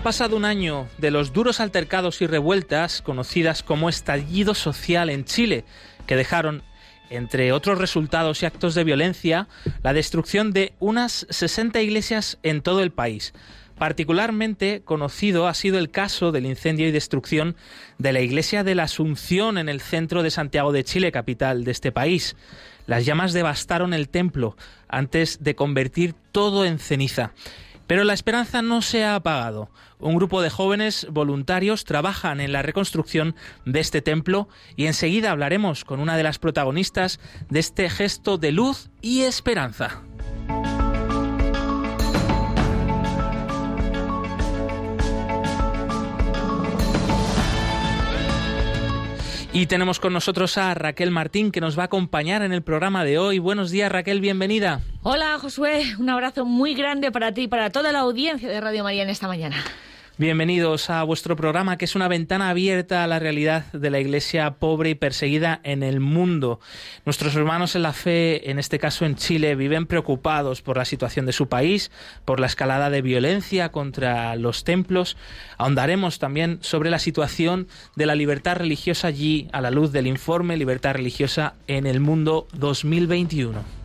Ha pasado un año de los duros altercados y revueltas conocidas como estallido social en Chile, que dejaron, entre otros resultados y actos de violencia, la destrucción de unas 60 iglesias en todo el país. Particularmente conocido ha sido el caso del incendio y destrucción de la iglesia de la Asunción en el centro de Santiago de Chile, capital de este país. Las llamas devastaron el templo antes de convertir todo en ceniza. Pero la esperanza no se ha apagado. Un grupo de jóvenes voluntarios trabajan en la reconstrucción de este templo y enseguida hablaremos con una de las protagonistas de este gesto de luz y esperanza. Y tenemos con nosotros a Raquel Martín que nos va a acompañar en el programa de hoy. Buenos días Raquel, bienvenida. Hola Josué, un abrazo muy grande para ti y para toda la audiencia de Radio María en esta mañana. Bienvenidos a vuestro programa, que es una ventana abierta a la realidad de la Iglesia pobre y perseguida en el mundo. Nuestros hermanos en la fe, en este caso en Chile, viven preocupados por la situación de su país, por la escalada de violencia contra los templos. Ahondaremos también sobre la situación de la libertad religiosa allí, a la luz del informe Libertad Religiosa en el Mundo 2021.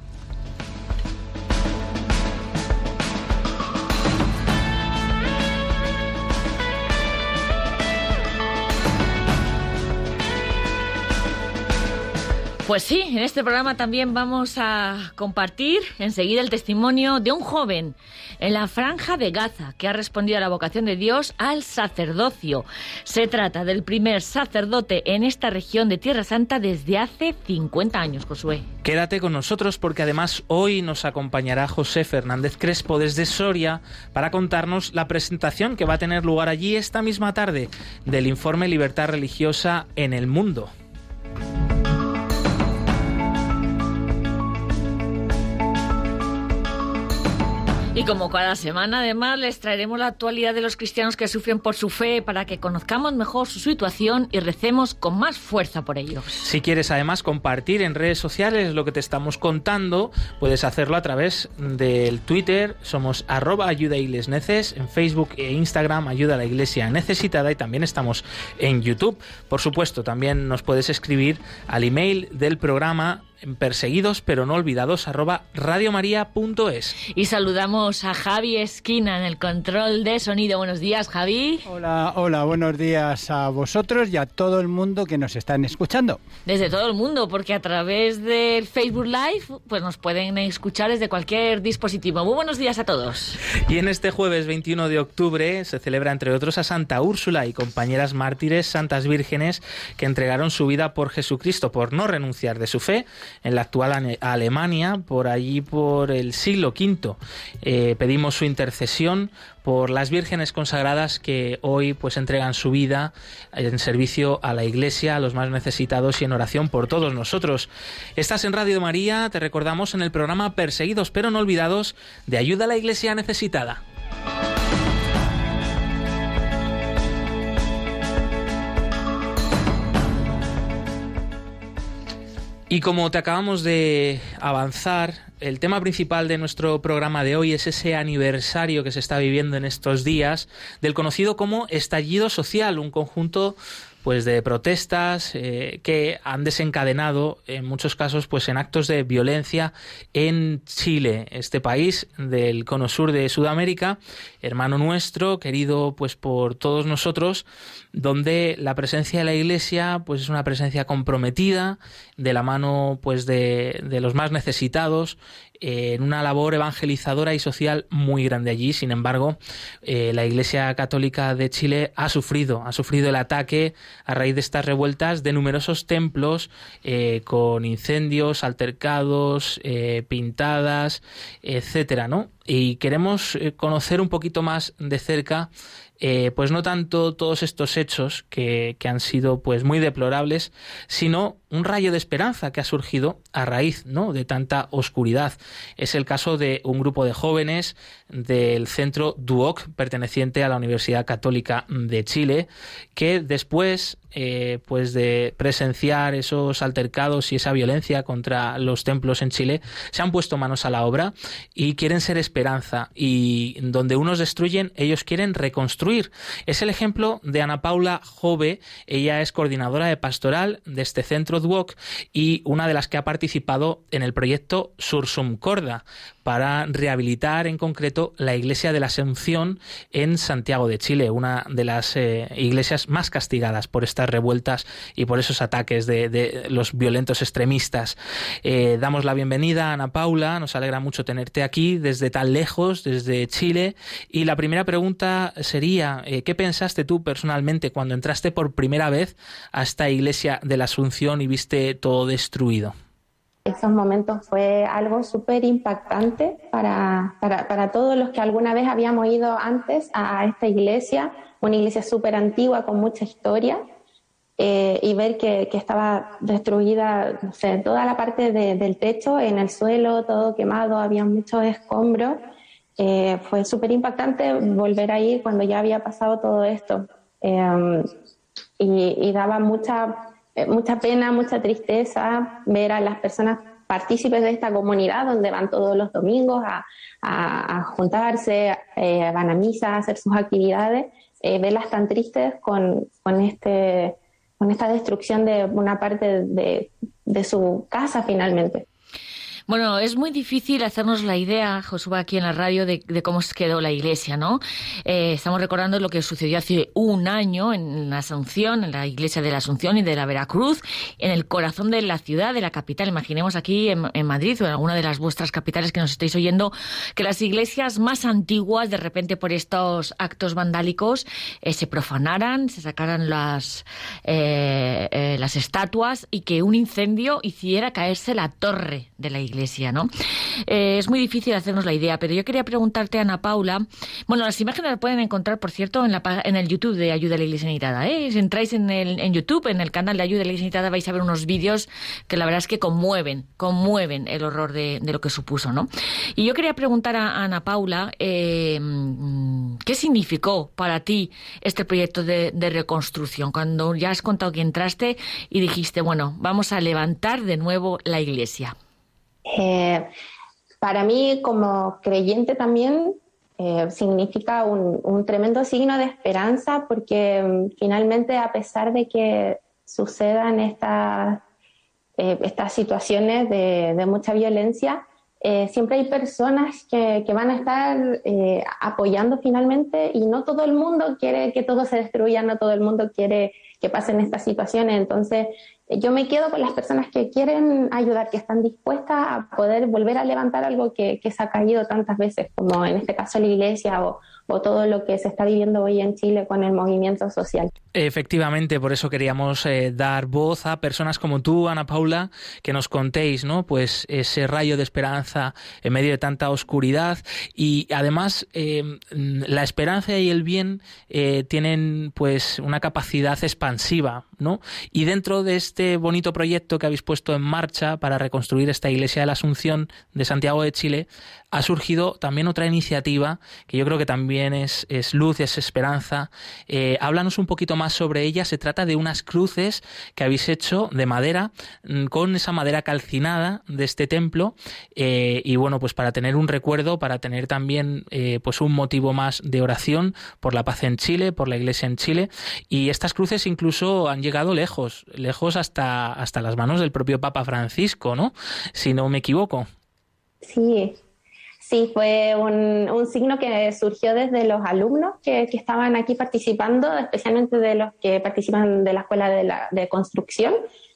Pues sí, en este programa también vamos a compartir enseguida el testimonio de un joven en la franja de Gaza que ha respondido a la vocación de Dios al sacerdocio. Se trata del primer sacerdote en esta región de Tierra Santa desde hace 50 años, Josué. Quédate con nosotros porque además hoy nos acompañará José Fernández Crespo desde Soria para contarnos la presentación que va a tener lugar allí esta misma tarde del informe Libertad Religiosa en el Mundo. Y como cada semana, además, les traeremos la actualidad de los cristianos que sufren por su fe para que conozcamos mejor su situación y recemos con más fuerza por ellos. Si quieres además compartir en redes sociales lo que te estamos contando, puedes hacerlo a través del Twitter, somos arroba ayuda neces, en Facebook e Instagram ayuda a la iglesia necesitada y también estamos en YouTube. Por supuesto, también nos puedes escribir al email del programa perseguidos pero no olvidados arroba radiomaria.es. Y saludamos a Javi Esquina en el control de sonido. Buenos días, Javi. Hola, hola, buenos días a vosotros y a todo el mundo que nos están escuchando. Desde todo el mundo, porque a través del Facebook Live pues nos pueden escuchar desde cualquier dispositivo. Muy buenos días a todos. Y en este jueves 21 de octubre se celebra entre otros a Santa Úrsula y compañeras mártires, santas vírgenes que entregaron su vida por Jesucristo por no renunciar de su fe en la actual Alemania, por allí por el siglo V. Eh, pedimos su intercesión por las vírgenes consagradas que hoy pues entregan su vida en servicio a la Iglesia, a los más necesitados y en oración por todos nosotros. Estás en Radio María, te recordamos en el programa Perseguidos pero no olvidados de ayuda a la Iglesia necesitada. Y como te acabamos de avanzar, el tema principal de nuestro programa de hoy es ese aniversario que se está viviendo en estos días del conocido como estallido social, un conjunto pues de protestas eh, que han desencadenado en muchos casos pues en actos de violencia en Chile, este país del cono sur de Sudamérica, hermano nuestro, querido pues por todos nosotros, donde la presencia de la Iglesia pues es una presencia comprometida de la mano pues de, de los más necesitados en una labor evangelizadora y social muy grande allí. Sin embargo, eh, la Iglesia Católica de Chile ha sufrido, ha sufrido el ataque a raíz de estas revueltas de numerosos templos eh, con incendios, altercados, eh, pintadas, etcétera, ¿no? y queremos conocer un poquito más de cerca eh, pues no tanto todos estos hechos que, que, han sido pues muy deplorables, sino un rayo de esperanza que ha surgido a raíz ¿no? de tanta oscuridad. Es el caso de un grupo de jóvenes del centro Duoc, perteneciente a la Universidad Católica de Chile, que después eh, pues de presenciar esos altercados y esa violencia contra los templos en Chile, se han puesto manos a la obra y quieren ser esperanza. Y donde unos destruyen, ellos quieren reconstruir. Es el ejemplo de Ana Paula Jove. Ella es coordinadora de pastoral de este centro Duoc y una de las que ha participado en el proyecto Sursum Corda para rehabilitar en concreto la iglesia de la Asunción en Santiago de Chile, una de las eh, iglesias más castigadas por estas revueltas y por esos ataques de, los violentos extremistas. Eh, damos la bienvenida a Ana Paula, nos alegra mucho tenerte aquí desde tan lejos, desde Chile. Y la primera pregunta sería, eh, ¿qué pensaste tú personalmente cuando entraste por primera vez a esta iglesia de la Asunción y viste todo destruido? Esos momentos fue algo súper impactante para, para, para, todos los que alguna vez habíamos ido antes a esta iglesia, una iglesia súper antigua con mucha historia, eh, y ver que, que, estaba destruida, no sé, toda la parte de, del techo, en el suelo, todo quemado, había muchos escombros. Eh, fue súper impactante volver ahí cuando ya había pasado todo esto. Eh, y, y daba mucha eh, mucha pena, mucha tristeza ver a las personas partícipes de esta comunidad donde van todos los domingos a, a, juntarse, eh, van a misa, a hacer sus actividades, eh, verlas tan tristes con, con, este, con esta destrucción de una parte de, de su casa finalmente. Bueno, es muy difícil hacernos la idea, Josué, aquí en la radio, de, cómo se quedó la iglesia, ¿no? Eh, estamos recordando lo que sucedió hace un año en la Asunción, en la iglesia de la Asunción y de la Veracruz, en el corazón de la ciudad, de la capital. Imaginemos aquí en, Madrid o en alguna de las vuestras capitales que nos estáis oyendo, que las iglesias más antiguas, de repente por estos actos vandálicos, eh, se profanaran, se sacaran las, eh, las estatuas y que un incendio hiciera caerse la torre de la iglesia Eh, es muy difícil hacernos la idea, pero yo quería preguntarte, Ana Paula, bueno, las imágenes las pueden encontrar, por cierto, en, la, en el YouTube de Ayuda a la Iglesia Necesitada, ¿eh? Si entráis en, el, en YouTube, en el canal de Ayuda a la Iglesia Necesitada, vais a ver unos vídeos que la verdad es que conmueven, conmueven el horror de, lo que supuso, ¿no? Y yo quería preguntar a, Ana Paula, eh, ¿qué significó para ti este proyecto de, de reconstrucción? Cuando ya has contado que entraste y dijiste, bueno, vamos a levantar de nuevo la iglesia. Eh, para mí, como creyente también, eh, significa un, tremendo signo de esperanza porque mm, finalmente, a pesar de que sucedan estas, eh, estas situaciones de, mucha violencia, siempre hay personas que, que van a estar apoyando finalmente y no todo el mundo quiere que todo se destruya, no todo el mundo quiere que pasen estas situaciones. Entonces, yo me quedo con las personas que quieren ayudar, que están dispuestas a poder volver a levantar algo que, que se ha caído tantas veces, como en este caso la iglesia o, o todo lo que se está viviendo hoy en Chile con el movimiento social. Efectivamente, por eso queríamos eh, dar voz a personas como tú, Ana Paula, que nos contéis, ¿no? Pues ese rayo de esperanza en medio de tanta oscuridad y además em, la esperanza y el bien eh, tienen pues una capacidad expansiva, ¿no? Y dentro de este bonito proyecto que habéis puesto en marcha para reconstruir esta iglesia de la Asunción de Santiago de Chile, ha surgido también otra iniciativa que yo creo que también es, luz, es esperanza. Eh, háblanos un poquito más sobre ella. Se trata de unas cruces que habéis hecho de madera, mm, con esa madera calcinada de este templo. Eh, y bueno, pues para tener un recuerdo, para tener también eh, pues un motivo más de oración por la paz en Chile, por la iglesia en Chile. Y estas cruces incluso han llegado lejos, lejos hasta, hasta las manos del propio Papa Francisco, ¿no? Si no me equivoco. Sí, Sí, fue un, signo que surgió desde los alumnos que, estaban aquí participando, especialmente de los que participan de la escuela de, construcción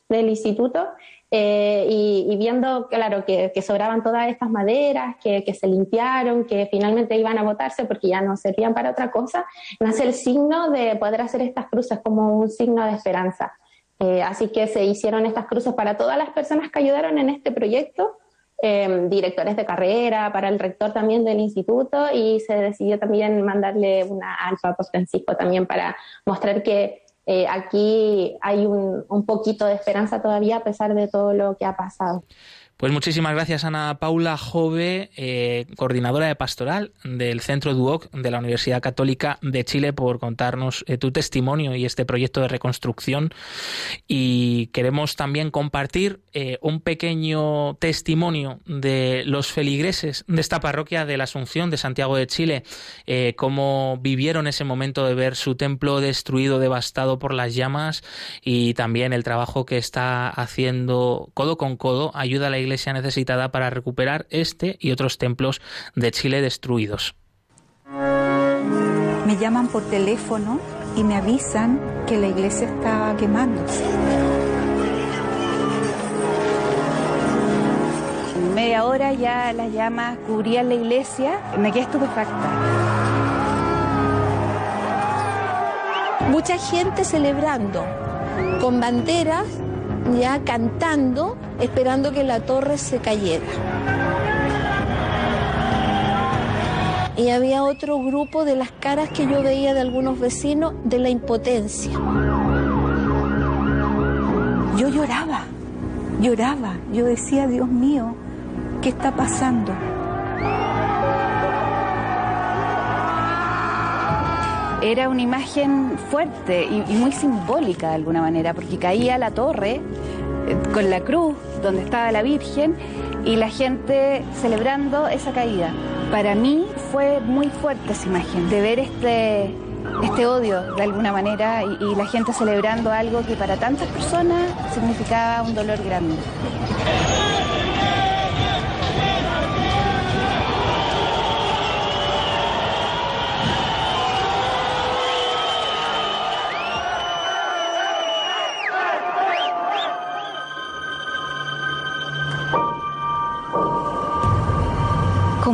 del instituto, eh, y, viendo, claro, que, sobraban todas estas maderas, que, se limpiaron, que finalmente iban a botarse porque ya no servían para otra cosa, nace el signo de poder hacer estas cruces como un signo de esperanza. Eh, así que se hicieron estas cruces para todas las personas que ayudaron en este proyecto em, directores de carrera, para el rector también del instituto y se decidió también mandarle una al Papa Francisco también para mostrar que eh, aquí hay un, un poquito de esperanza todavía a pesar de todo lo que ha pasado. Pues muchísimas gracias Ana Paula Jove, eh, coordinadora de pastoral del Centro Duoc de la Universidad Católica de Chile, por contarnos eh, tu testimonio y este proyecto de reconstrucción. Y queremos también compartir eh, un pequeño testimonio de los feligreses de esta parroquia de la Asunción de Santiago de Chile, cómo vivieron ese momento de ver su templo destruido, devastado por las llamas y también el trabajo que está haciendo codo con codo, ayuda a la Iglesia iglesia necesitada para recuperar este y otros templos de Chile destruidos. Me llaman por teléfono y me avisan que la iglesia estaba quemándose. En media hora ya las llamas cubrían la iglesia, me quedé estupefacta. Mucha gente celebrando con banderas ya cantando, esperando que la torre se cayera. Y había otro grupo de las caras que yo veía de algunos vecinos de la impotencia. Yo lloraba, lloraba, yo decía, Dios mío, ¿qué está pasando? Era una imagen fuerte y, muy simbólica de alguna manera, porque caía la torre eh, con la cruz donde estaba la Virgen y la gente celebrando esa caída. Para mí fue muy fuerte esa imagen, de ver este, este odio de alguna manera y la gente celebrando algo que para tantas personas significaba un dolor grande.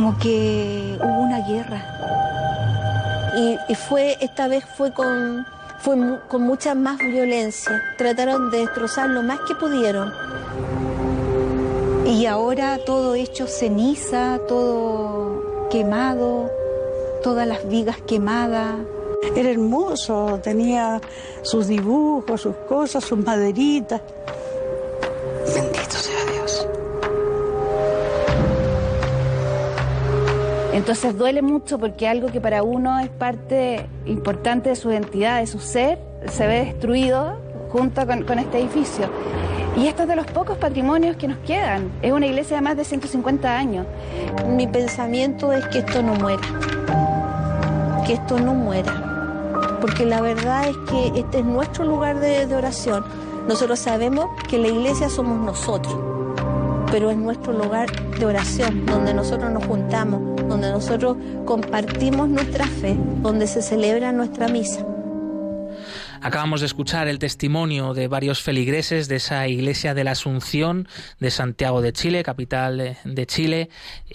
Como que hubo una guerra. Y, fue, esta vez fue con, fue con mucha más violencia. Trataron de destrozar lo más que pudieron. Y ahora todo hecho ceniza, todo quemado, todas las vigas quemadas. Era hermoso, tenía sus dibujos, sus cosas, sus maderitas. Entonces duele mucho porque algo que para uno es parte importante de su identidad, de su ser, se ve destruido junto con, este edificio. Y esto es de los pocos patrimonios que nos quedan. Es una iglesia de más de 150 años. Mi pensamiento es que esto no muera. Que esto no muera. Porque la verdad es que este es nuestro lugar de oración. Nosotros sabemos que la iglesia somos nosotros pero es nuestro lugar de oración, donde nosotros nos juntamos, donde nosotros compartimos nuestra fe, donde se celebra nuestra misa. Acabamos de escuchar el testimonio de varios feligreses de esa iglesia de la Asunción de Santiago de Chile, capital de Chile,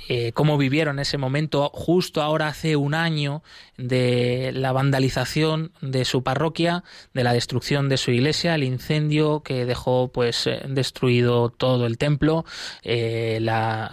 eh, cómo vivieron ese momento justo ahora hace un año de la vandalización de su parroquia, de la destrucción de su iglesia, el incendio que dejó pues eh, destruido todo el templo, eh,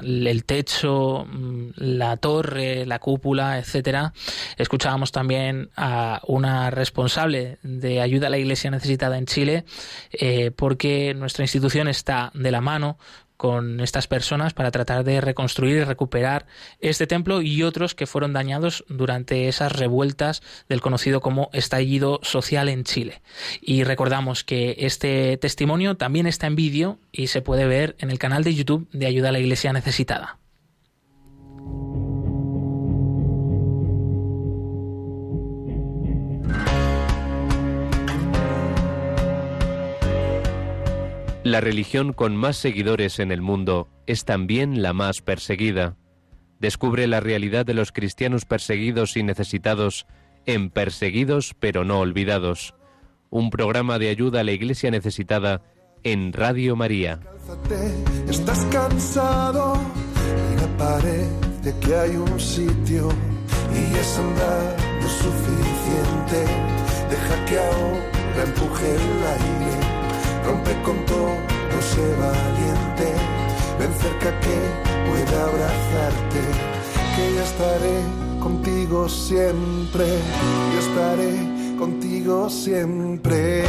el techo, mm, la torre, la cúpula, etcétera. Escuchábamos también a una responsable de ayuda a la iglesia necesitada en Chile, eh, porque nuestra institución está de la mano con estas personas para tratar de reconstruir y recuperar este templo y otros que fueron dañados durante esas revueltas del conocido como estallido social en Chile. Y recordamos que este testimonio también está en vídeo y se puede ver en el canal de YouTube de Ayuda a la Iglesia Necesitada. La religión con más seguidores en el mundo es también la más perseguida. Descubre la realidad de los cristianos perseguidos y necesitados en Perseguidos pero no olvidados, un programa de ayuda a la iglesia necesitada en Radio María. Estás cansado y me que hay un sitio y es andar suficiente. Deja que ahora empuje el aire rompe con todo, sé valiente, ven cerca que pueda abrazarte, que ya estaré contigo siempre, yo estaré contigo siempre.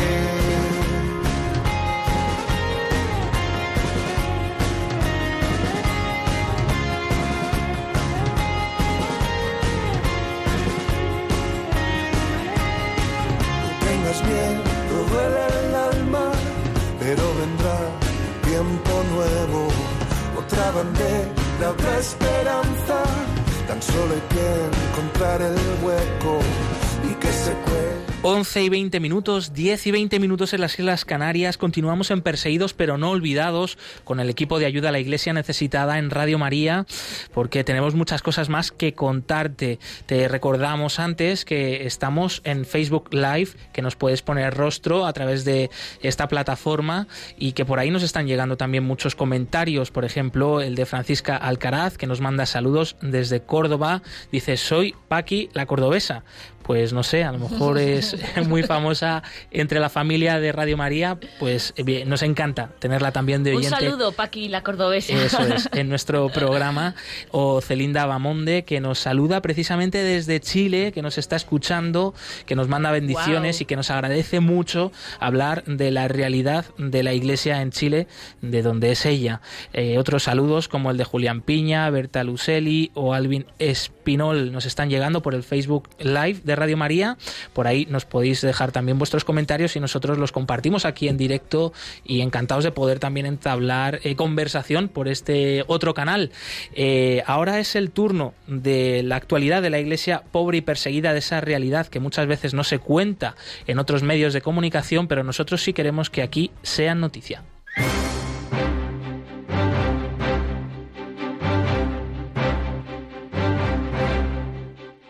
Bandera, otra esperanza. Tan solo hay que encontrar el hueco 11 y 20 minutos, 10 y 20 minutos en las Islas Canarias. Continuamos en Perseguidos pero no olvidados con el equipo de ayuda a la Iglesia necesitada en Radio María porque tenemos muchas cosas más que contarte. Te recordamos antes que estamos en Facebook Live, que nos puedes poner rostro a través de esta plataforma y que por ahí nos están llegando también muchos comentarios. Por ejemplo, el de Francisca Alcaraz que nos manda saludos desde Córdoba. Dice, soy Paqui la cordobesa pues no sé, a lo mejor es muy famosa entre la familia de Radio María, pues bien, nos encanta tenerla también de oyente. Un saludo, Paqui, la cordobesa. Eso es, en nuestro programa. O Celinda Bamonde, que nos saluda precisamente desde Chile, que nos está escuchando, que nos manda bendiciones y que nos agradece mucho hablar de la realidad de la iglesia en Chile, de donde es ella. Eh, otros saludos como el de Julián Piña, Berta Lucelli o Alvin Espinol nos están llegando por el Facebook Live de Radio María. Por ahí nos podéis dejar también vuestros comentarios y nosotros los compartimos aquí en directo y encantados de poder también entablar eh, conversación por este otro canal. Eh, ahora es el turno de la actualidad de la iglesia pobre y perseguida, de esa realidad que muchas veces no se cuenta en otros medios de comunicación, pero nosotros sí queremos que aquí sean noticia.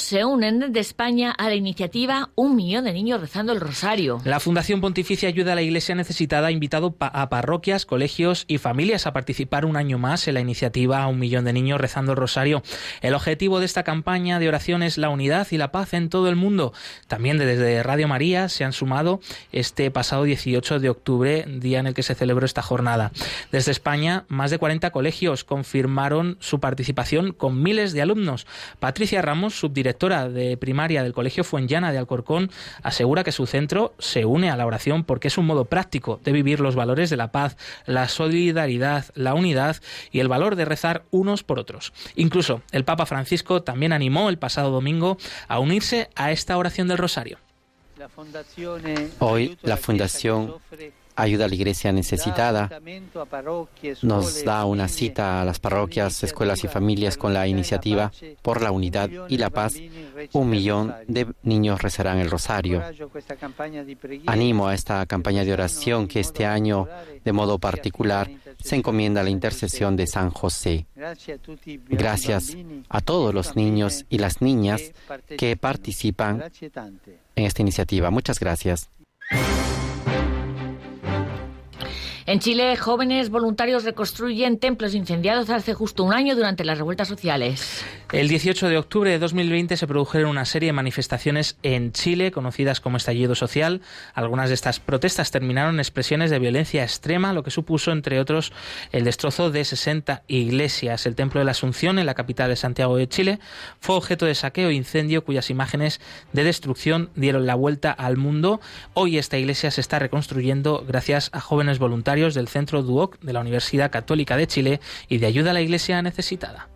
Se unen desde España a la iniciativa Un millón de niños rezando el rosario. La Fundación Pontificia Ayuda a la Iglesia Necesitada ha invitado a parroquias, colegios y familias a participar un año más en la iniciativa Un Millón de Niños Rezando el Rosario. El objetivo de esta campaña de oración es la unidad y la paz en todo el mundo. También desde Radio María se han sumado este pasado 18 de octubre, día en el que se celebró esta jornada. Desde España, más de 40 colegios confirmaron su participación con miles de alumnos. Patricia Ramos, subdirectora de primaria del Colegio Fuenllana de Alcorcón, asegura que su centro se une a la oración porque es un modo práctico de vivir los valores de la paz, la solidaridad, la unidad y el valor de rezar unos por otros. Incluso el Papa Francisco también animó el pasado domingo a unirse a esta oración del Rosario. Hoy la Fundación Ayuda a la Iglesia Necesitada nos da una cita a las parroquias, escuelas y familias con la iniciativa por la unidad y la paz. Un millón de niños rezarán el rosario. Animo a esta campaña de oración que este año, de modo particular, se encomienda a la intercesión de San José. Gracias a todos los niños y las niñas que participan en esta iniciativa. Muchas gracias. En Chile, jóvenes voluntarios reconstruyen templos incendiados hace justo un año durante las revueltas sociales. El 18 de octubre de 2020 se produjeron una serie de manifestaciones en Chile conocidas como estallido social. Algunas de estas protestas terminaron en expresiones de violencia extrema, lo que supuso, entre otros, el destrozo de 60 iglesias. El Templo de la Asunción, en la capital de Santiago de Chile, fue objeto de saqueo e incendio cuyas imágenes de destrucción dieron la vuelta al mundo. Hoy esta iglesia se está reconstruyendo gracias a jóvenes voluntarios del Centro Duoc de la Universidad Católica de Chile y de ayuda a la iglesia necesitada.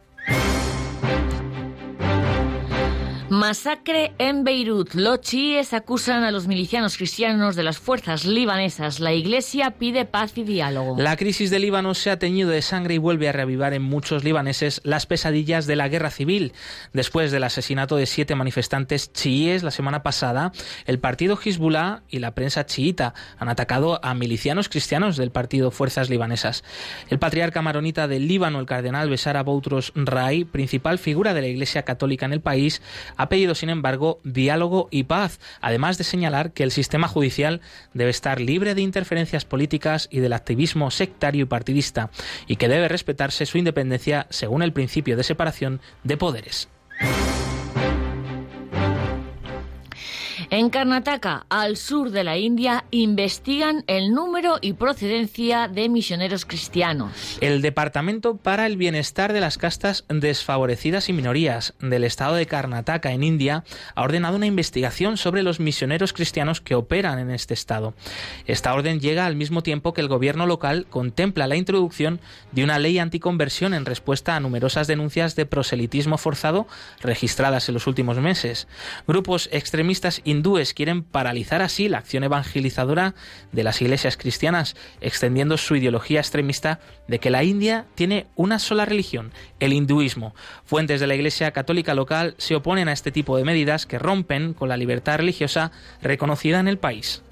Masacre en Beirut. Los chiíes acusan a los milicianos cristianos de las fuerzas libanesas. La iglesia pide paz y diálogo. La crisis de Líbano se ha teñido de sangre y vuelve a reavivar en muchos libaneses las pesadillas de la guerra civil. Después del asesinato de siete manifestantes chiíes la semana pasada, el partido Hezbollah y la prensa chiita han atacado a milicianos cristianos del partido Fuerzas Libanesas. El patriarca maronita del Líbano, el cardenal Besara Boutros Rai, principal figura de la Iglesia Católica en el país, ha pedido, sin embargo, diálogo y paz, además de señalar que el sistema judicial debe estar libre de interferencias políticas y del activismo sectario y partidista, y que debe respetarse su independencia según el principio de separación de poderes. En Karnataka, al sur de la India, investigan el número y procedencia de misioneros cristianos. El Departamento para el Bienestar de las Castas Desfavorecidas y Minorías del estado de Karnataka, en India, ha ordenado una investigación sobre los misioneros cristianos que operan en este estado. Esta orden llega al mismo tiempo que el gobierno local contempla la introducción de una ley anticonversión en respuesta a numerosas denuncias de proselitismo forzado registradas en los últimos meses. Grupos extremistas hindúes quieren paralizar así la acción evangelizadora de las iglesias cristianas, extendiendo su ideología extremista de que la India tiene una sola religión, el hinduismo. Fuentes de la Iglesia Católica local se oponen a este tipo de medidas que rompen con la libertad religiosa reconocida en el país.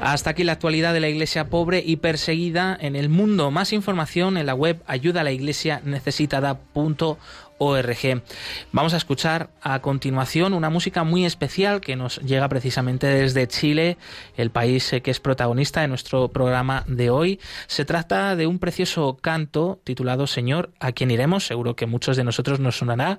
Hasta aquí la actualidad de la iglesia pobre y perseguida en el mundo. Más información en la web ayuda la iglesia ORG. Vamos a escuchar a continuación una música muy especial que nos llega precisamente desde Chile, el país eh, que es protagonista de nuestro programa de hoy. Se trata de un precioso canto titulado Señor, a quien iremos, seguro que muchos de nosotros nos sonará,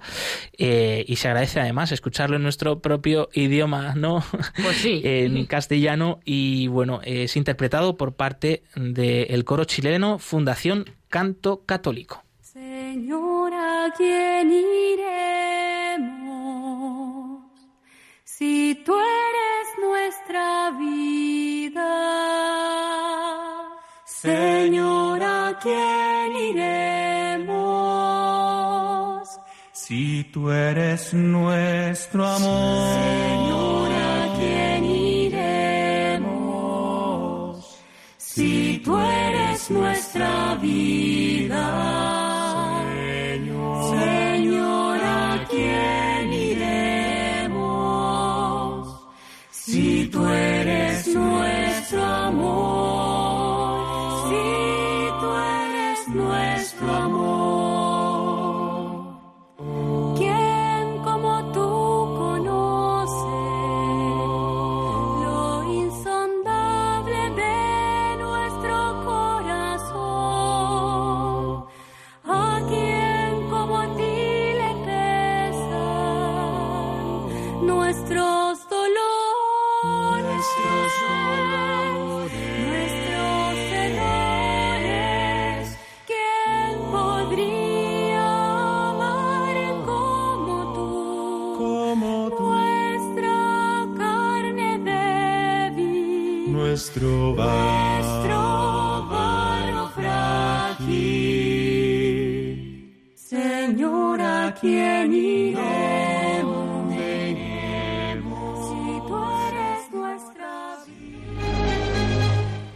eh, y se agradece además escucharlo en nuestro propio idioma, ¿no? Pues sí. en castellano, y bueno, es interpretado por parte del coro chileno Fundación Canto Católico. Señor, ¿a quién iremos? Si tú eres nuestra vida. Señor, ¿a quién iremos? Si tú eres nuestro amor. Señor, ¿a quién iremos? Si tú eres nuestra vida. Si tú eres nuestro amor, si tú eres nuestro amor. ¿Quién como tú conoce lo insondable de nuestro corazón? ¿A quién como a ti le pesan nuestros dolores, nuestros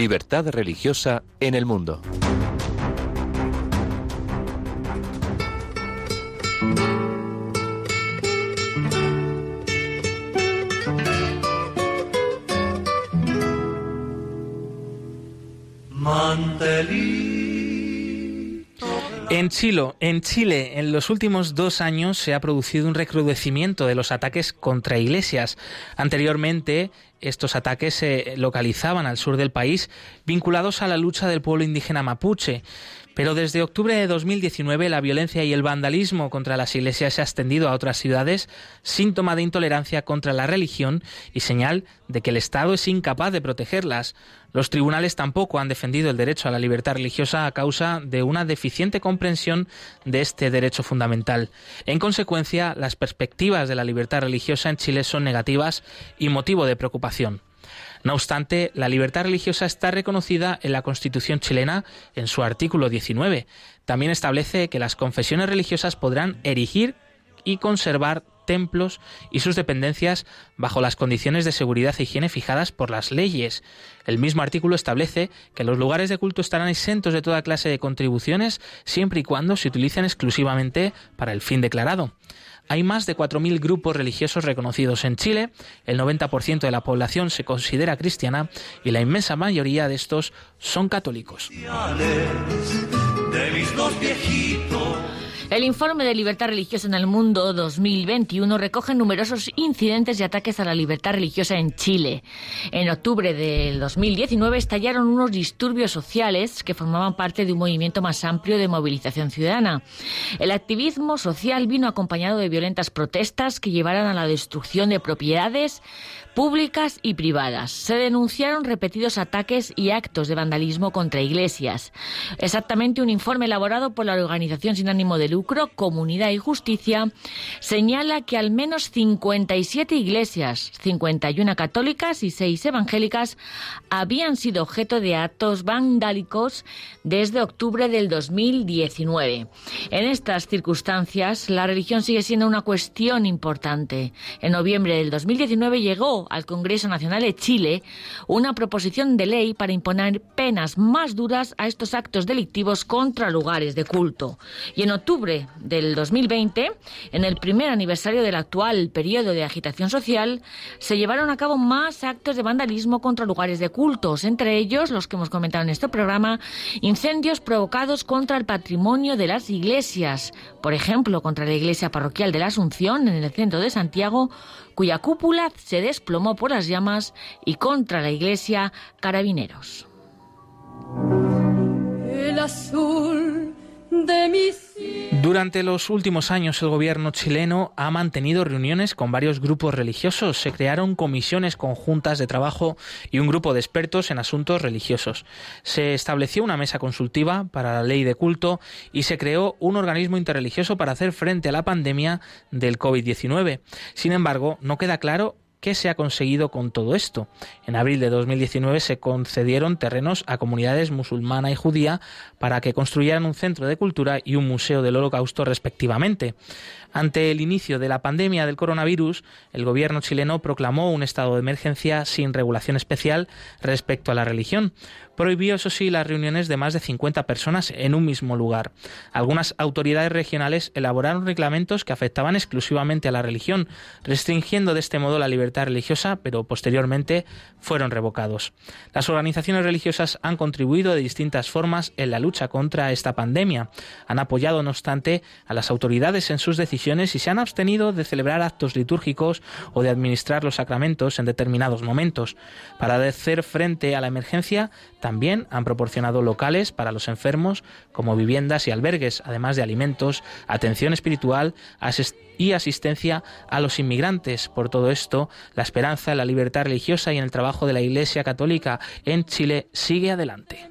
Libertad religiosa en el mundo. En Chile, en Chile, en los últimos dos años se ha producido un recrudecimiento de los ataques contra iglesias. Anteriormente, estos ataques se localizaban al sur del país, vinculados a la lucha del pueblo indígena mapuche. Pero desde octubre de 2019 la violencia y el vandalismo contra las iglesias se ha extendido a otras ciudades, síntoma de intolerancia contra la religión y señal de que el Estado es incapaz de protegerlas. Los tribunales tampoco han defendido el derecho a la libertad religiosa a causa de una deficiente comprensión de este derecho fundamental. En consecuencia, las perspectivas de la libertad religiosa en Chile son negativas y motivo de preocupación. No obstante, la libertad religiosa está reconocida en la Constitución chilena en su artículo 19. También establece que las confesiones religiosas podrán erigir y conservar templos y sus dependencias bajo las condiciones de seguridad e higiene fijadas por las leyes. El mismo artículo establece que los lugares de culto estarán exentos de toda clase de contribuciones siempre y cuando se utilicen exclusivamente para el fin declarado. Hay más de 4.000 grupos religiosos reconocidos en Chile, el 90% de la población se considera cristiana y la inmensa mayoría de estos son católicos. El informe de libertad religiosa en el mundo 2021 recoge numerosos incidentes y ataques a la libertad religiosa en Chile. En octubre del 2019 estallaron unos disturbios sociales que formaban parte de un movimiento más amplio de movilización ciudadana. El activismo social vino acompañado de violentas protestas que llevaron a la destrucción de propiedades, públicas y privadas. Se denunciaron repetidos ataques y actos de vandalismo contra iglesias. Exactamente un informe elaborado por la organización sin ánimo de lucro Comunidad y Justicia señala que al menos 57 iglesias, 51 católicas y 6 evangélicas, habían sido objeto de actos vandálicos desde octubre del 2019. En estas circunstancias, la religión sigue siendo una cuestión importante. En noviembre del 2019 llegó al Congreso Nacional de Chile una proposición de ley para imponer penas más duras a estos actos delictivos contra lugares de culto. Y en octubre del 2020, en el primer aniversario del actual periodo de agitación social, se llevaron a cabo más actos de vandalismo contra lugares de cultos, entre ellos los que hemos comentado en este programa, incendios provocados contra el patrimonio de las iglesias, por ejemplo, contra la iglesia parroquial de la Asunción en el centro de Santiago, cuya cúpula se desplomó por las llamas, y contra la iglesia Carabineros. El azul de mis Durante los últimos años el gobierno chileno ha mantenido reuniones con varios grupos religiosos. Se crearon comisiones conjuntas de trabajo y un grupo de expertos en asuntos religiosos. Se estableció una mesa consultiva para la ley de culto y se creó un organismo interreligioso para hacer frente a la pandemia del COVID-19. Sin embargo, no queda claro ¿Qué se ha conseguido con todo esto? En abril de 2019 se concedieron terrenos a comunidades musulmana y judía para que construyeran un centro de cultura y un museo del holocausto respectivamente. Ante el inicio de la pandemia del coronavirus, el gobierno chileno proclamó un estado de emergencia sin regulación especial respecto a la religión. Prohibió, eso sí, las reuniones de más de 50 personas en un mismo lugar. Algunas autoridades regionales elaboraron reglamentos que afectaban exclusivamente a la religión, restringiendo de este modo la libertad religiosa, pero posteriormente fueron revocados. Las organizaciones religiosas han contribuido de distintas formas en la lucha contra esta pandemia. Han apoyado, no obstante, a las autoridades en sus decisiones y se han abstenido de celebrar actos litúrgicos o de administrar los sacramentos en determinados momentos. Para hacer frente a la emergencia, también han proporcionado locales para los enfermos, como viviendas y albergues, además de alimentos, atención espiritual y asistencia a los inmigrantes. Por todo esto, la esperanza en la libertad religiosa y en el trabajo de la Iglesia Católica en Chile sigue adelante.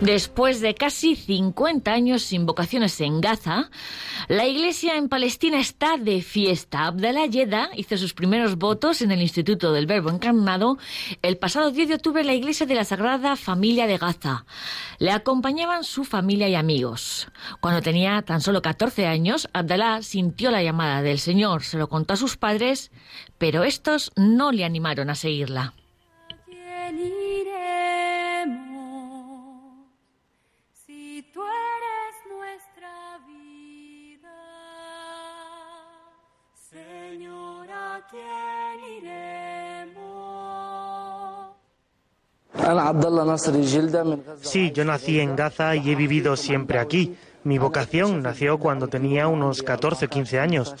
Después de casi 50 años sin vocaciones en Gaza, la iglesia en Palestina está de fiesta. Abdallah Yeda hizo sus primeros votos en el Instituto del Verbo Encarnado el pasado 10 de octubre en la iglesia de la Sagrada Familia de Gaza. Le acompañaban su familia y amigos. Cuando tenía tan solo 14 años, Abdallah sintió la llamada del Señor, se lo contó a sus padres, pero estos no le animaron a seguirla. Sí, yo nací en Gaza y he vivido siempre aquí. Mi vocación nació cuando tenía unos 14 o 15 años,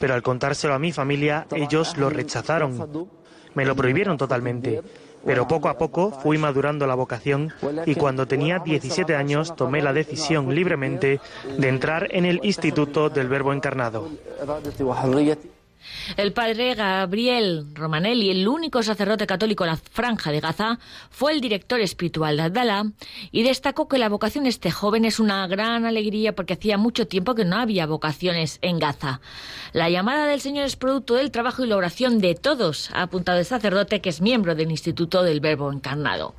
pero al contárselo a mi familia, ellos lo rechazaron. Me lo prohibieron totalmente. Pero poco a poco fui madurando la vocación y cuando tenía 17 años tomé la decisión libremente de entrar en el Instituto del Verbo Encarnado. El padre Gabriel Romanelli, el único sacerdote católico en la franja de Gaza, fue el director espiritual de Abdalá y destacó que la vocación de este joven es una gran alegría porque hacía mucho tiempo que no había vocaciones en Gaza. La llamada del Señor es producto del trabajo y la oración de todos, ha apuntado el sacerdote que es miembro del Instituto del Verbo Encarnado.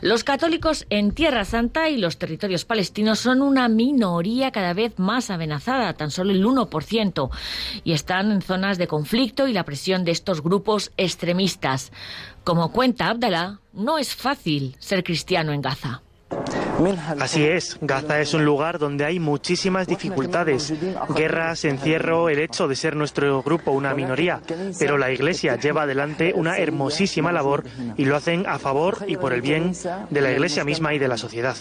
Los católicos en Tierra Santa y los territorios palestinos son una minoría cada vez más amenazada, tan solo el 1%, y están en zonas de conflicto y la presión de estos grupos extremistas. Como cuenta Abdallah, no es fácil ser cristiano en Gaza. Así es, Gaza es un lugar donde hay muchísimas dificultades, guerras, encierro, el hecho de ser nuestro grupo una minoría, pero la Iglesia lleva adelante una hermosísima labor y lo hacen a favor y por el bien de la Iglesia misma y de la sociedad.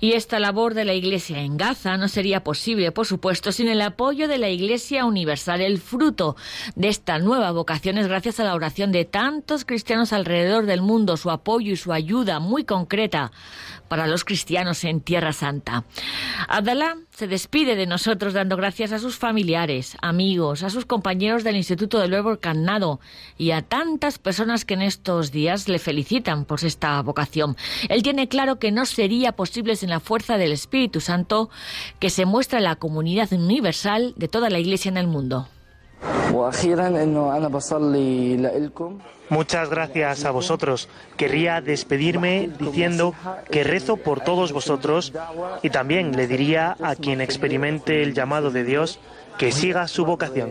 Y esta labor de la Iglesia en Gaza no sería posible, por supuesto, sin el apoyo de la Iglesia Universal. El fruto de esta nueva vocación es gracias a la oración de tantos cristianos alrededor del mundo, su apoyo y su ayuda muy concreta para los cristianos en Tierra Santa. Abdalá se despide de nosotros dando gracias a sus familiares, amigos, a sus compañeros del Instituto del Verbo Encarnado y a tantas personas que en estos días le felicitan por esta vocación. Él tiene claro que no sería posible sin la fuerza del Espíritu Santo que se muestra en la comunidad universal de toda la Iglesia en el mundo. Muchas gracias a vosotros. Querría despedirme diciendo que rezo por todos vosotros y también le diría a quien experimente el llamado de Dios que siga su vocación.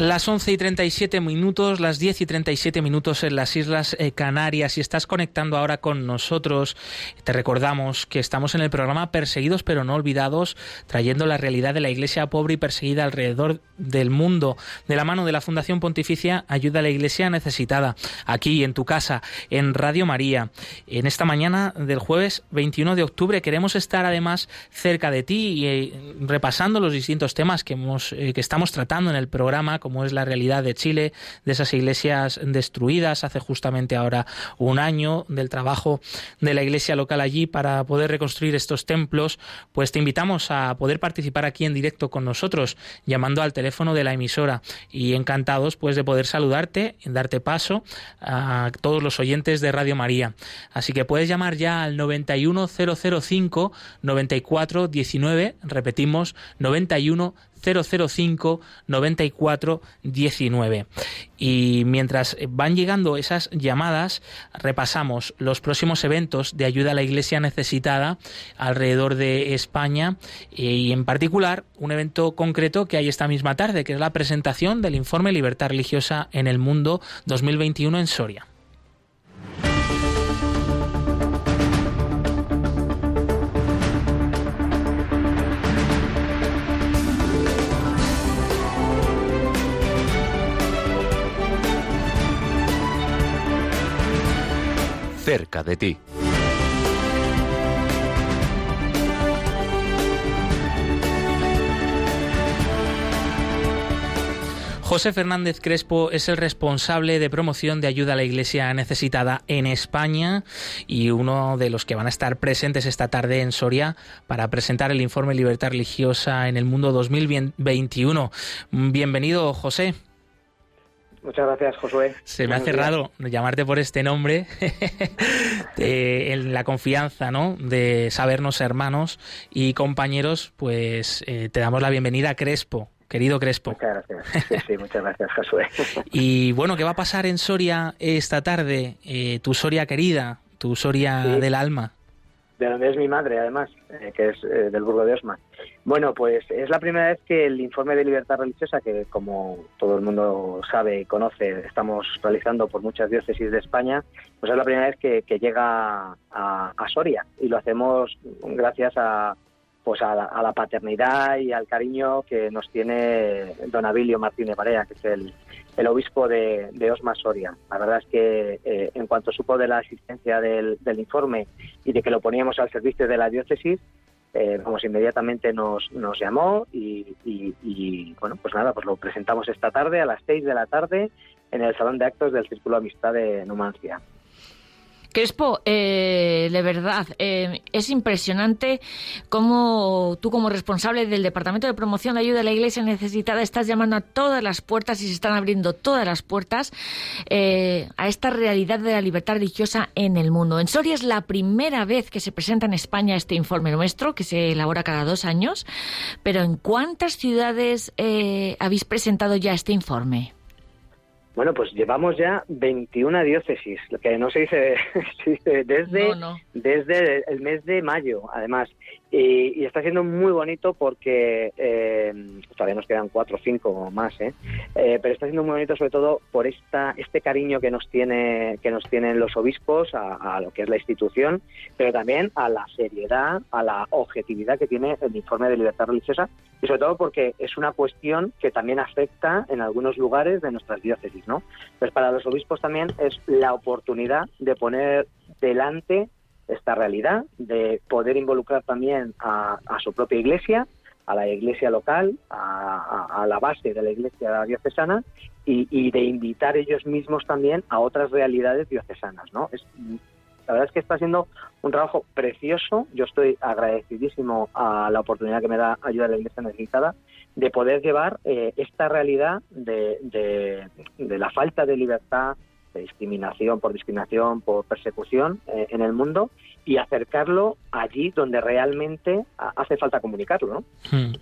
Las 11 y 37 minutos, las 10 y 37 minutos en las Islas eh, Canarias. Si estás conectando ahora con nosotros, te recordamos que estamos en el programa Perseguidos pero no olvidados, trayendo la realidad de la iglesia pobre y perseguida alrededor del mundo, de la mano de la Fundación Pontificia Ayuda a la Iglesia Necesitada, aquí en tu casa, en Radio María. En esta mañana del jueves 21 de octubre queremos estar además cerca de ti y eh, repasando los distintos temas que, hemos, eh, que estamos tratando en el programa, como es la realidad de Chile, de esas iglesias destruidas hace justamente ahora un año, del trabajo de la iglesia local allí para poder reconstruir estos templos, pues te invitamos a poder participar aquí en directo con nosotros, llamando al teléfono de la emisora y encantados pues de poder saludarte, darte paso a todos los oyentes de Radio María. Así que puedes llamar ya al 91005 9419, repetimos 91 005 94 19. Y mientras van llegando esas llamadas, repasamos los próximos eventos de ayuda a la Iglesia necesitada alrededor de España y en particular un evento concreto que hay esta misma tarde, que es la presentación del informe Libertad Religiosa en el Mundo 2021 en Soria. Cerca de ti. José Fernández Crespo es el responsable de promoción de ayuda a la Iglesia necesitada en España y uno de los que van a estar presentes esta tarde en Soria para presentar el informe Libertad Religiosa en el Mundo 2021. Bienvenido, José. Muchas gracias, Josué. Se me ha cerrado llamarte por este nombre, en la confianza, ¿no? De sabernos hermanos y compañeros, pues eh, te damos la bienvenida a Crespo, querido Crespo. Muchas gracias. Sí, muchas gracias, Josué. y bueno, ¿qué va a pasar en Soria esta tarde? Eh, tu Soria querida, tu Soria del alma de donde es mi madre, además, eh, que es eh, del Burgo de Osma. Bueno, pues es la primera vez que el informe de libertad religiosa, que como todo el mundo sabe y conoce, estamos realizando por muchas diócesis de España, pues es la primera vez que, llega a, Soria y lo hacemos gracias a pues a la, paternidad y al cariño que nos tiene don Abilio Martínez Barea, que es el, obispo de, de, Osma Soria. La verdad es que eh, en cuanto supo de la existencia del, informe y de que lo poníamos al servicio de la diócesis, eh, vamos, inmediatamente nos, nos llamó y, y, bueno, pues nada, pues lo presentamos esta tarde a las seis de la tarde en el Salón de Actos del Círculo Amistad de Numancia. Crespo, eh, de verdad, eh, es impresionante cómo tú como responsable del Departamento de Promoción de Ayuda a la Iglesia Necesitada estás llamando a todas las puertas y se están abriendo todas las puertas eh, a esta realidad de la libertad religiosa en el mundo. En Soria es la primera vez que se presenta en España este informe nuestro, que se elabora cada dos años, pero ¿en cuántas ciudades habéis presentado ya este informe? Bueno, pues llevamos ya 21 diócesis, lo que no se dice, desde, desde el mes de mayo, además. Y, está siendo muy bonito porque eh, todavía nos quedan cuatro o cinco más, ¿eh? ¿eh? pero está siendo muy bonito sobre todo por esta este cariño que nos tiene que nos tienen los obispos a, a, lo que es la institución, pero también a la seriedad, a la objetividad que tiene el informe de libertad religiosa y sobre todo porque es una cuestión que también afecta en algunos lugares de nuestras diócesis, ¿no? Pues para los obispos también es la oportunidad de poner delante esta realidad, de poder involucrar también a, su propia iglesia, a la iglesia local, a, la base de la iglesia diocesana y, de invitar ellos mismos también a otras realidades diocesanas, ¿no? La verdad es que está siendo un trabajo precioso. Yo estoy agradecidísimo a la oportunidad que me da ayuda la Iglesia necesitada de poder llevar eh, esta realidad de, la falta de libertad, discriminación por discriminación, por persecución eh, en el mundo y acercarlo allí donde realmente hace falta comunicarlo. ¿no? Hmm.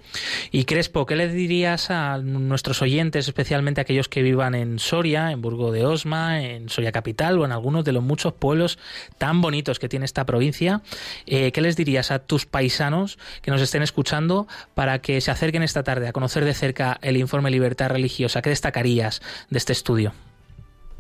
Y Crespo, ¿qué le dirías a nuestros oyentes, especialmente aquellos que vivan en Soria, en Burgo de Osma, en Soria Capital o en algunos de los muchos pueblos tan bonitos que tiene esta provincia? Eh, ¿Qué les dirías a tus paisanos que nos estén escuchando para que se acerquen esta tarde a conocer de cerca el informe Libertad Religiosa? ¿Qué destacarías de este estudio?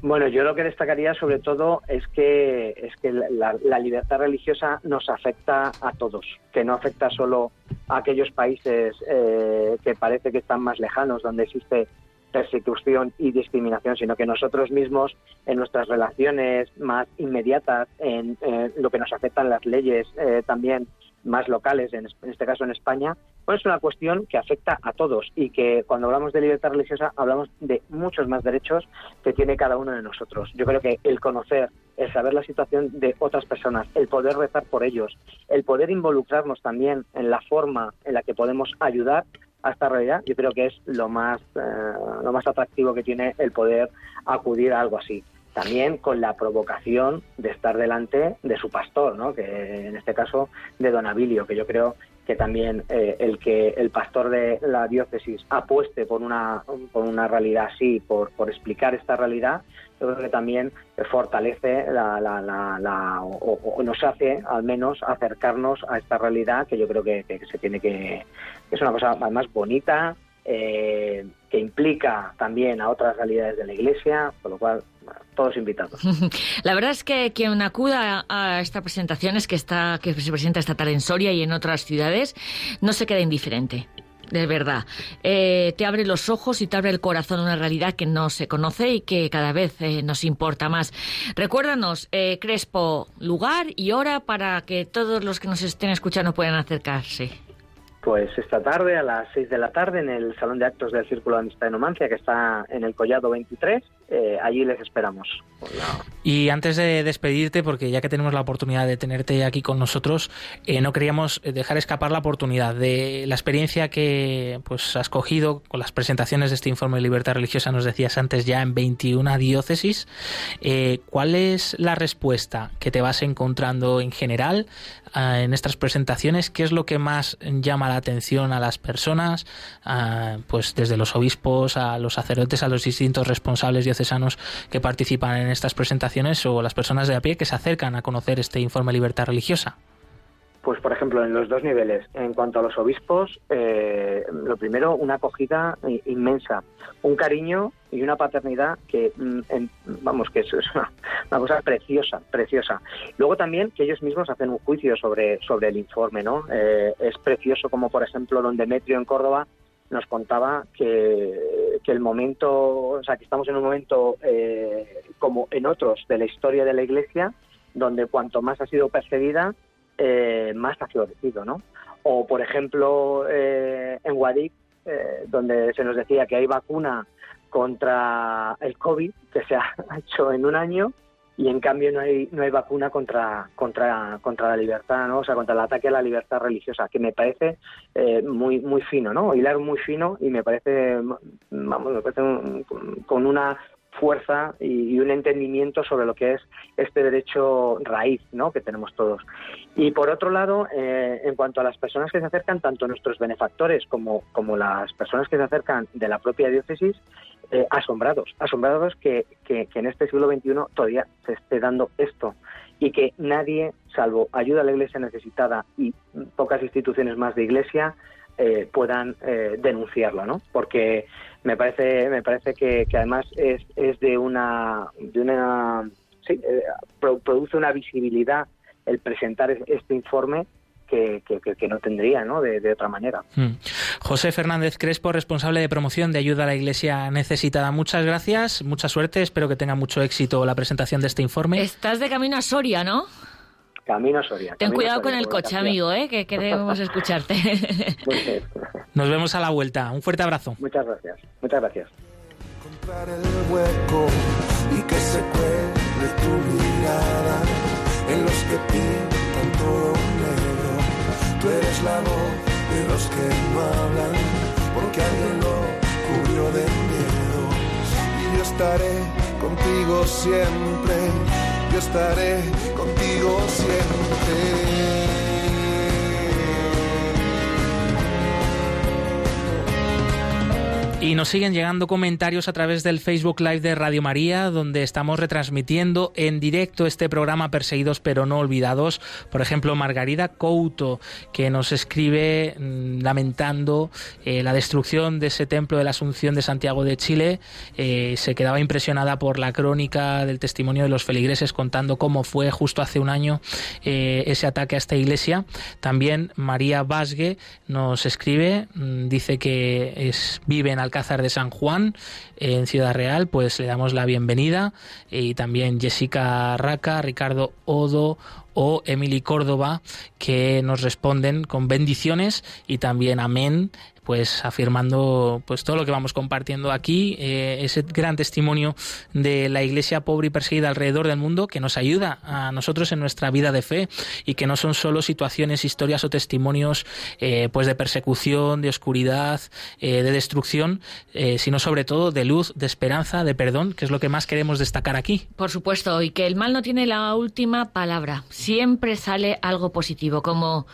Bueno, yo lo que destacaría sobre todo es que es que la, libertad religiosa nos afecta a todos, que no afecta solo a aquellos países eh, que parece que están más lejanos, donde existe persecución y discriminación, sino que nosotros mismos en nuestras relaciones más inmediatas, en, lo que nos afectan las leyes eh, también más locales, en, este caso en España, pues es una cuestión que afecta a todos y que cuando hablamos de libertad religiosa hablamos de muchos más derechos que tiene cada uno de nosotros. Yo creo que el conocer, el saber la situación de otras personas, el poder rezar por ellos, el poder involucrarnos también en la forma en la que podemos ayudar a esta realidad, yo creo que es lo más, eh, lo más atractivo que tiene el poder acudir a algo así también con la provocación de estar delante de su pastor, ¿no? que en este caso de Don Abilio, que yo creo que también eh, el que el pastor de la diócesis apueste por una, por una realidad así, por, por explicar esta realidad, yo creo que también fortalece la, la, la, o, nos hace al menos acercarnos a esta realidad que yo creo que, se tiene que, es una cosa más bonita, eh, que implica también a otras realidades de la Iglesia, por lo cual todos invitados. La verdad es que quien acuda a esta presentación es que está que se presenta esta tarde en Soria y en otras ciudades no se queda indiferente. De verdad, eh, te abre los ojos y te abre el corazón a una realidad que no se conoce y que cada vez eh, nos importa más. Recuérdanos, Crespo, lugar y hora para que todos los que nos estén escuchando puedan acercarse. Pues esta tarde a las 6 de la tarde en el Salón de Actos del Círculo de Amistad de Numancia, que está en el Collado 23, eh, allí les esperamos. Y antes de despedirte, porque ya que tenemos la oportunidad de tenerte aquí con nosotros, eh, no queríamos dejar escapar la oportunidad de la experiencia que pues has cogido con las presentaciones de este informe de libertad religiosa, nos decías antes ya en 21 diócesis. Eh, ¿Cuál es la respuesta que te vas encontrando en general ah, en estas presentaciones? ¿Qué es lo que más llama la atención a las personas? Ah, pues desde los obispos a los sacerdotes, a los distintos responsables diocesanos que participan en estas presentaciones o las personas de a pie que se acercan a conocer este informe libertad religiosa. Pues, por ejemplo, en los dos niveles. En cuanto a los obispos, eh, lo primero, una acogida inmensa, un cariño y una paternidad que, mm, vamos, que es una, cosa preciosa, preciosa. Luego también que ellos mismos hacen un juicio sobre, sobre el informe, ¿no? Eh, es precioso como, por ejemplo, don Demetrio en Córdoba nos contaba que, que, el momento, o sea, que estamos en un momento eh, como en otros de la historia de la Iglesia, donde cuanto más ha sido percibida, eh, más ha florecido, ¿no? O, por ejemplo, eh, en Guadix, eh, donde se nos decía que hay vacuna contra el COVID, que se ha hecho en un año, y en cambio no hay no hay vacuna contra contra contra la libertad no o sea contra el ataque a la libertad religiosa que me parece muy muy fino no hilar muy fino y me parece vamos me parece con una fuerza y, un entendimiento sobre lo que es este derecho raíz ¿no? que tenemos todos. Y por otro lado, eh, en cuanto a las personas que se acercan, tanto nuestros benefactores como, las personas que se acercan de la propia diócesis, eh, asombrados, asombrados que, en este siglo XXI todavía se esté dando esto y que nadie, salvo ayuda a la iglesia necesitada y pocas instituciones más de iglesia, eh, puedan denunciarlo, ¿no? Porque me parece me parece que, además es, es de una de una sí, eh, produce una visibilidad el presentar este informe que, que, no tendría ¿no? De, otra manera. Hmm. José Fernández Crespo, responsable de promoción de ayuda a la Iglesia necesitada. Muchas gracias, mucha suerte, espero que tenga mucho éxito la presentación de este informe. Estás de camino a Soria, ¿no? Camino Soria. Ten cuidado con el coche, amigo, ¿eh? que queremos escucharte. Nos vemos a la vuelta. Un fuerte abrazo. Muchas gracias. Muchas gracias. Encontrar el hueco y que se cuele tu mirada en los que pintan todo negro. Tú eres la voz de los que no hablan porque alguien lo cubrió de miedo. Y yo estaré contigo siempre. Yo estaré contigo siempre. Y nos siguen llegando comentarios a través del Facebook Live de Radio María, donde estamos retransmitiendo en directo este programa Perseguidos pero no olvidados. Por ejemplo, Margarida Couto, que nos escribe mm, lamentando eh, la destrucción de ese templo de la Asunción de Santiago de Chile. Eh, se quedaba impresionada por la crónica del testimonio de los feligreses contando cómo fue justo hace un año eh, ese ataque a esta iglesia. También María Vasgue nos escribe, mm, dice que es, vive en Alcázar de San Juan, en Ciudad Real, pues le damos la bienvenida. Y también Jessica Raca, Ricardo Odo o Emily Córdoba, que nos responden con bendiciones y también amén pues afirmando pues todo lo que vamos compartiendo aquí, eh, ese gran testimonio de la iglesia pobre y perseguida alrededor del mundo que nos ayuda a nosotros en nuestra vida de fe y que no son solo situaciones, historias o testimonios eh, pues de persecución, de oscuridad, eh, de destrucción, sino sobre todo de luz, de esperanza, de perdón, que es lo que más queremos destacar aquí. Por supuesto, y que el mal no tiene la última palabra. Siempre sale algo positivo, como,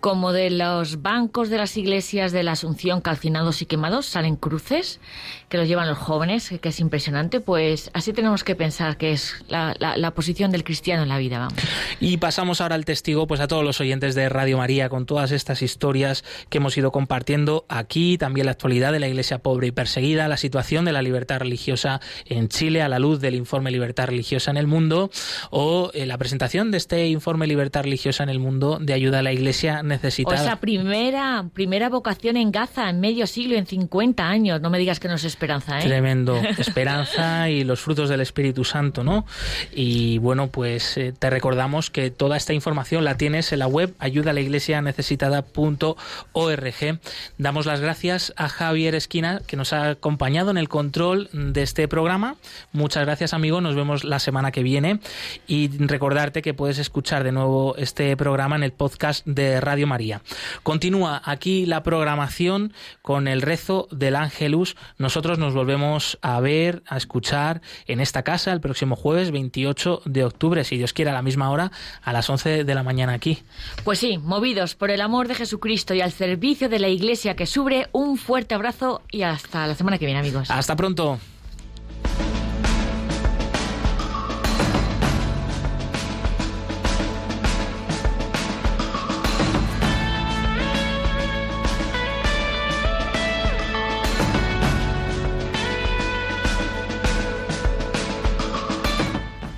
como de los bancos de las iglesias de la Asunción calcinados y quemados, salen cruces que los llevan los jóvenes, que es impresionante, pues así tenemos que pensar que es la, posición del cristiano en la vida. Vamos. Y pasamos ahora al testigo pues a todos los oyentes de Radio María con todas estas historias que hemos ido compartiendo aquí, también la actualidad de la iglesia pobre y perseguida, la situación de la libertad religiosa en Chile a la luz del informe Libertad Religiosa en el Mundo o eh, la presentación de este informe Libertad Religiosa en el Mundo de ayuda a la Iglesia O necesitada. esa primera, primera vocación en Gaza en medio siglo, en 50 años. No me digas que no es esperanza, ¿eh? Tremendo. Esperanza y los frutos del Espíritu Santo, ¿no? Y bueno, pues eh, te recordamos que toda esta información la tienes en la web ayudalaiglesianecesitada.org. Damos las gracias a Javier Esquina, que nos ha acompañado en el control de este programa. Muchas gracias, amigo. Nos vemos la semana que viene. Y recordarte que puedes escuchar de nuevo este programa en el podcast de Radio María. Continúa aquí la programación con el rezo del Ángelus. Nosotros nos volvemos a ver, a escuchar en esta casa el próximo jueves 28 de octubre, si Dios quiere, a la misma hora, a las 11 de la mañana aquí. Pues sí, movidos por el amor de Jesucristo y al servicio de la Iglesia que sube, un fuerte abrazo y hasta la semana que viene, amigos. Hasta pronto.